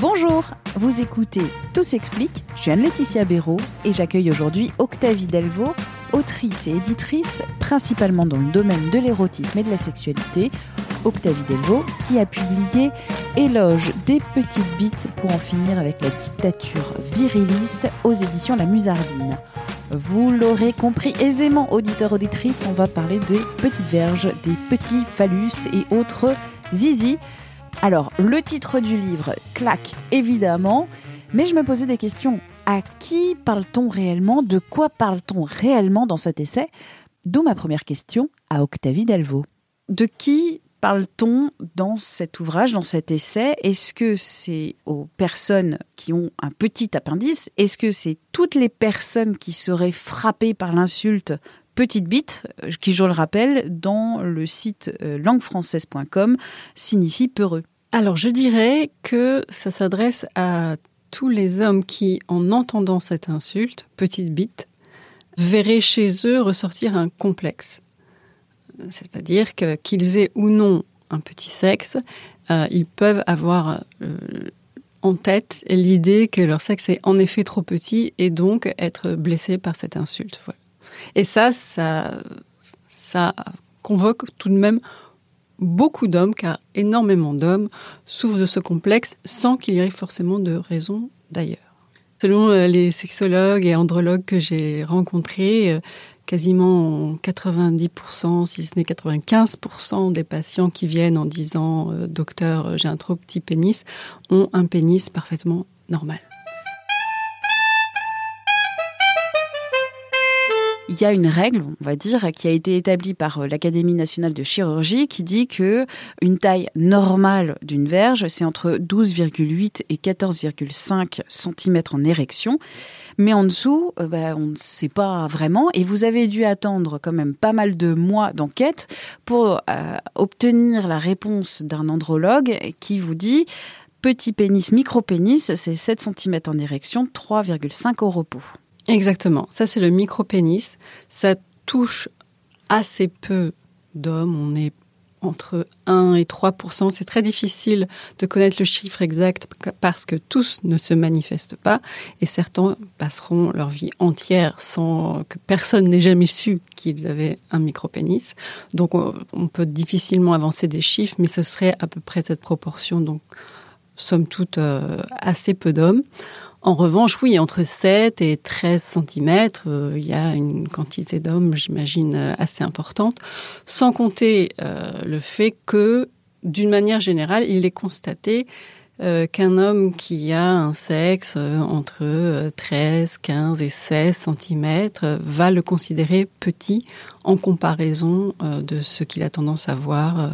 Bonjour, vous écoutez Tout s'explique, je suis Anne-Laetitia Béraud et j'accueille aujourd'hui Octavie Delvaux, autrice et éditrice principalement dans le domaine de l'érotisme et de la sexualité, Octavie Delvaux, qui a publié Éloge des petites bites pour en finir avec la dictature viriliste aux éditions La Musardine. Vous l'aurez compris aisément, auditeur auditrice, on va parler des petites verges, des petits phallus et autres zizi. Alors, le titre du livre claque évidemment, mais je me posais des questions. À qui parle-t-on réellement? De quoi parle-t-on réellement dans cet essai? D'où ma première question à Octavie Delvaux. De qui parle-t-on dans cet ouvrage, dans cet essai? Est-ce que c'est aux personnes qui ont un petit appendice? Est-ce que c'est toutes les personnes qui seraient frappées par l'insulte petite bite, qui, je le rappelle, dans le site euh, languefrançaise.com, signifie peureux. Alors, je dirais que ça s'adresse à tous les hommes qui, en entendant cette insulte, petite bite, verraient chez eux ressortir un complexe. C'est-à-dire qu'ils aient ou non un petit sexe, euh, ils peuvent avoir euh, en tête l'idée que leur sexe est en effet trop petit et donc être blessé par cette insulte. Et ça, ça, ça convoque tout de même beaucoup d'hommes, car énormément d'hommes souffrent de ce complexe sans qu'il y ait forcément de raison d'ailleurs. Selon euh, les sexologues et andrologues que j'ai rencontrés, quasiment 90%, si ce n'est 95% des patients qui viennent en disant euh, docteur, j'ai un trop petit pénis, ont un pénis parfaitement normal. Il y a une règle, on va dire, qui a été établie par euh, l'Académie nationale de chirurgie qui dit que une taille normale d'une verge, c'est entre 12,8 et 14,5 cm en érection. Mais en dessous, euh, bah, on ne sait pas vraiment. Et vous avez dû attendre quand même pas mal de mois d'enquête pour euh, obtenir la réponse d'un andrologue qui vous dit petit pénis, micro-pénis, c'est 7 cm en érection, 3,5 au repos. Exactement. Ça, c'est le micro-pénis. Ça touche assez peu d'hommes. On est entre 1 et 3% C'est très difficile de connaître le chiffre exact parce que tous ne se manifestent pas et certains passeront leur vie entière sans que personne n'ait jamais su qu'ils avaient un micro-pénis. Donc on peut difficilement avancer des chiffres, mais ce serait à peu près cette proportion. Donc somme toute euh, assez peu d'hommes. En revanche, oui, entre 7 et 13 cm, euh, il y a une quantité d'hommes, j'imagine, euh, assez importante, sans compter euh, le fait que, d'une manière générale, il est constaté qu'un homme qui a un sexe entre 13, 15 et 16 cm va le considérer petit en comparaison de ce qu'il a tendance à voir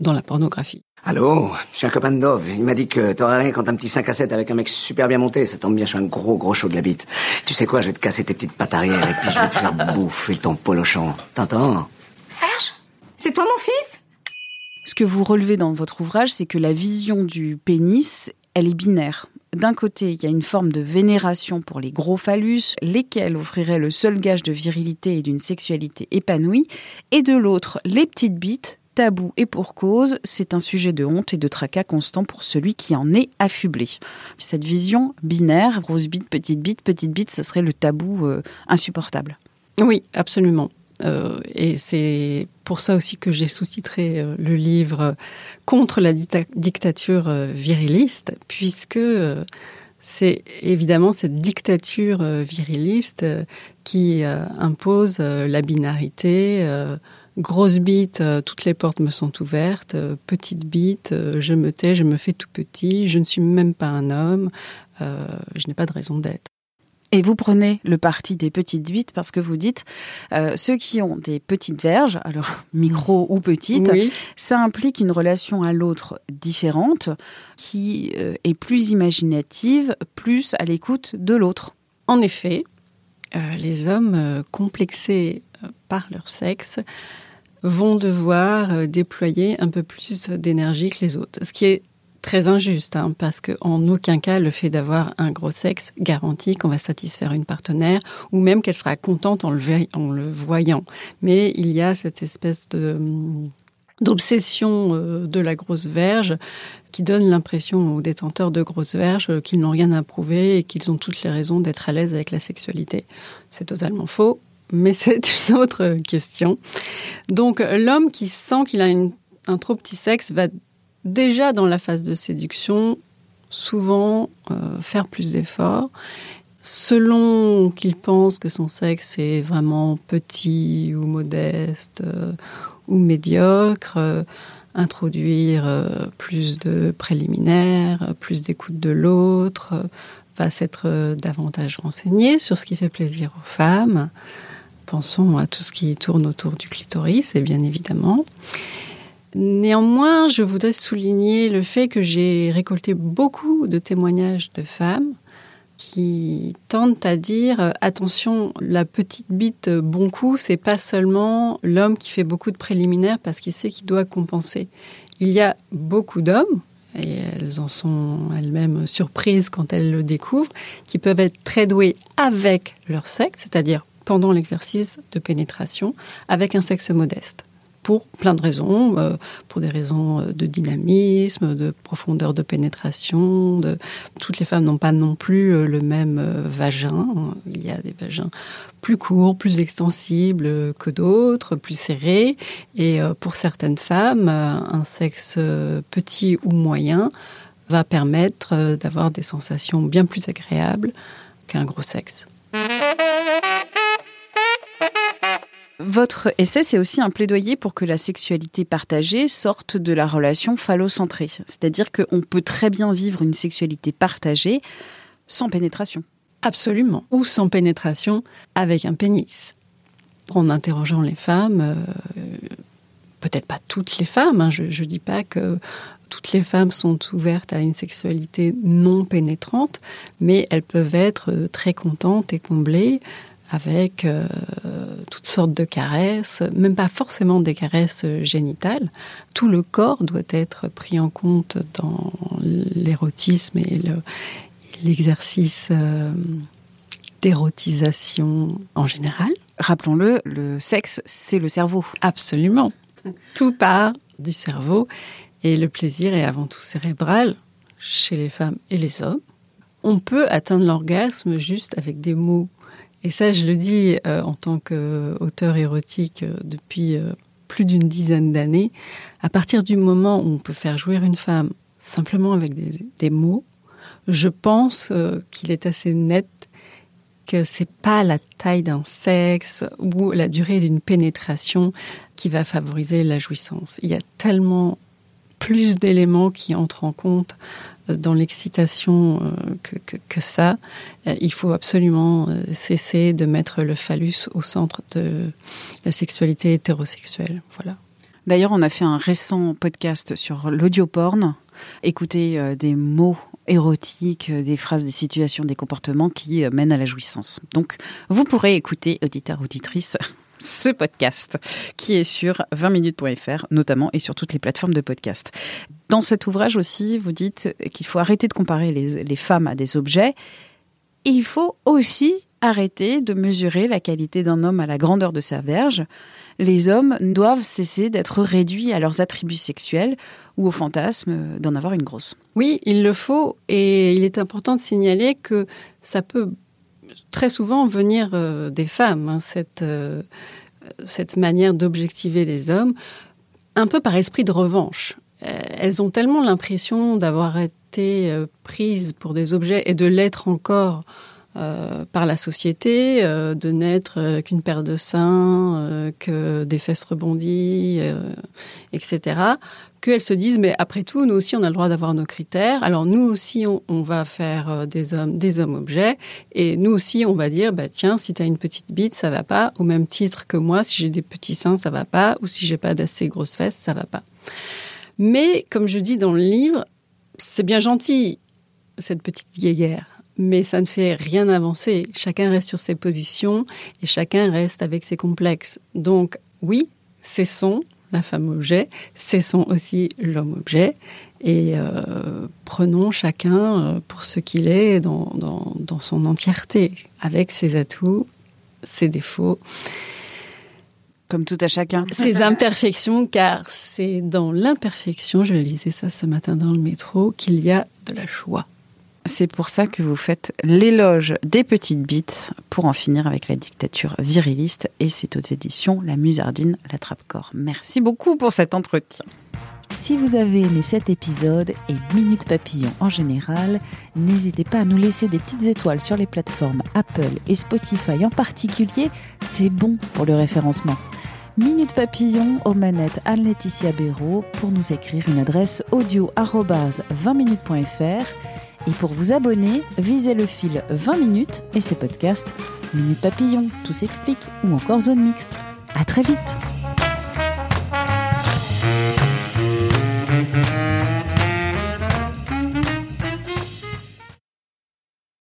dans la pornographie. Allô, je suis un copain de Dove. Il m'a dit que t'aurais rien quand un petit 5 à 7 avec un mec super bien monté. Ça tombe bien, je suis un gros gros chaud de la bite. Tu sais quoi, je vais te casser tes petites pattes arrière et puis je vais te faire bouffer ton polochon. T'entends? Serge? C'est toi mon fils? Ce que vous relevez dans votre ouvrage, c'est que la vision du pénis, elle est binaire. D'un côté, il y a une forme de vénération pour les gros phallus, lesquels offriraient le seul gage de virilité et d'une sexualité épanouie, et de l'autre, les petites bites, tabou et pour cause, c'est un sujet de honte et de tracas constant pour celui qui en est affublé. Cette vision binaire, grosse bite, petite bite, petite bite, ce serait le tabou euh, insupportable. Oui, absolument. Euh, et c'est pour ça aussi que j'ai sous-titré euh, le livre Contre la dictature viriliste, puisque c'est évidemment cette dictature viriliste qui impose la binarité, Grosse bite, euh, toutes les portes me sont ouvertes. Euh, petite bite, euh, je me tais, je me fais tout petit. Je ne suis même pas un homme. je n'ai pas de raison d'être. Et vous prenez le parti des petites bites parce que vous dites euh, ceux qui ont des petites verges, alors micro ou petites, ça implique une relation à l'autre différente qui euh, est plus imaginative, plus à l'écoute de l'autre. En effet, euh, les hommes complexés par leur sexe vont devoir déployer un peu plus d'énergie que les autres, ce qui est très injuste, hein, parce qu'en aucun cas le fait d'avoir un gros sexe garantit qu'on va satisfaire une partenaire, ou même qu'elle sera contente en le, voyant. Mais il y a cette espèce de d'obsession euh, de la grosse verge qui donne l'impression aux détenteurs de grosses verges qu'ils n'ont rien à prouver et qu'ils ont toutes les raisons d'être à l'aise avec la sexualité. C'est totalement faux, mais c'est une autre question. Donc l'homme qui sent qu'il a un trop petit sexe va déjà dans la phase de séduction, souvent euh, faire plus d'efforts. Selon qu'il pense que son sexe est vraiment petit ou modeste euh, ou médiocre, euh, introduire plus de préliminaires, plus d'écoute de l'autre, va s'être davantage renseigné sur ce qui fait plaisir aux femmes. Pensons à tout ce qui tourne autour du clitoris, et bien évidemment. Néanmoins, je voudrais souligner le fait que j'ai récolté beaucoup de témoignages de femmes qui tentent à dire euh, attention, la petite bite bon coup, c'est pas seulement l'homme qui fait beaucoup de préliminaires parce qu'il sait qu'il doit compenser. Il y a beaucoup d'hommes et elles en sont elles-mêmes surprises quand elles le découvrent, qui peuvent être très doués avec leur sexe, c'est-à-dire pendant l'exercice de pénétration, avec un sexe modeste pour plein de raisons, euh, pour des raisons euh, de dynamisme, de profondeur de pénétration. Toutes les femmes n'ont pas non plus euh, le même vagin. Il y a des vagins plus courts, plus extensibles que d'autres, plus serrés. Et pour certaines femmes, un sexe petit ou moyen va permettre d'avoir des sensations bien plus agréables qu'un gros sexe. Votre essai, c'est aussi un plaidoyer pour que la sexualité partagée sorte de la relation phallocentrée. C'est-à-dire qu'on peut très bien vivre une sexualité partagée sans pénétration. Absolument. Ou sans pénétration avec un pénis. En interrogeant les femmes, euh, peut-être pas toutes les femmes, hein, je ne dis pas que toutes les femmes sont ouvertes à une sexualité non pénétrante, mais elles peuvent être euh, très contentes et comblées avec euh, toutes sortes de caresses, même pas forcément des caresses génitales. Tout le corps doit être pris en compte dans l'érotisme et l'exercice euh, d'érotisation en général. Rappelons-le, le sexe, c'est le cerveau. Absolument. Tout part du cerveau et le plaisir est avant tout cérébral chez les femmes et les hommes. On peut atteindre l'orgasme juste avec des mots et ça, je le dis euh, en tant qu'auteur érotique euh, depuis euh, plus d'une dizaine d'années. À partir du moment où on peut faire jouir une femme simplement avec des, mots, je pense qu'il est assez net que c'est pas la taille d'un sexe ou la durée d'une pénétration qui va favoriser la jouissance. Il y a tellement plus d'éléments qui entrent en compte euh, dans l'excitation euh, que, ça. Euh, il faut absolument cesser de mettre le phallus au centre de la sexualité hétérosexuelle. Voilà. D'ailleurs, on a fait un récent podcast sur l'audioporn. Écouter des mots érotiques, des phrases, des situations, des comportements qui mènent à la jouissance. Donc, vous pourrez écouter, auditeur, auditrice, ce podcast qui est sur 20minutes.fr notamment et sur toutes les plateformes de podcast. Dans cet ouvrage aussi, vous dites qu'il faut arrêter de comparer les, femmes à des objets et il faut aussi arrêter de mesurer la qualité d'un homme à la grandeur de sa verge. Les hommes doivent cesser d'être réduits à leurs attributs sexuels ou au fantasme d'en avoir une grosse. Oui, il le faut et il est important de signaler que ça peut très souvent venir euh, des femmes, hein, cette, euh, cette manière d'objectiver les hommes, un peu par esprit de revanche. Euh, elles ont tellement l'impression d'avoir été prises pour des objets et de l'être encore par la société, de n'être qu'une paire de seins, que des fesses rebondies, etc., qu'elles se disent, mais après tout, nous aussi, on a le droit d'avoir nos critères. Alors nous aussi, on, va faire euh, des hommes, des hommes objets, et nous aussi, on va dire, bah tiens, si tu as une petite bite, ça va pas. Au même titre que moi, si j'ai des petits seins, ça va pas, ou si j'ai pas d'assez grosses fesses, ça va pas. Mais comme je dis dans le livre, c'est bien gentil cette petite guéguerre, mais ça ne fait rien avancer. Chacun reste sur ses positions et chacun reste avec ses complexes. Donc oui, cessons la femme objet, cessons aussi l'homme objet et euh, prenons chacun euh, pour ce qu'il est dans, dans, son entièreté, avec ses atouts, ses défauts. Comme tout à chacun. Ses imperfections, car c'est dans l'imperfection, je lisais ça ce matin dans le métro, qu'il y a de la joie. C'est pour ça que vous faites l'éloge des petites bites pour en finir avec la dictature viriliste et c'est aux éditions La Musardine, la Trappe-Corps. Merci beaucoup pour cet entretien. Si vous avez aimé cet épisode et Minute Papillon en général, n'hésitez pas à nous laisser des petites étoiles sur les plateformes Apple et Spotify en particulier, c'est bon pour le référencement. Minute Papillon aux manettes Anne-Laetitia Béraud pour nous écrire une adresse audio 20minutes.fr et pour vous abonner, visez le fil 20 minutes et ses podcasts Minute Papillon, Tout s'explique ou encore Zone Mixte. À très vite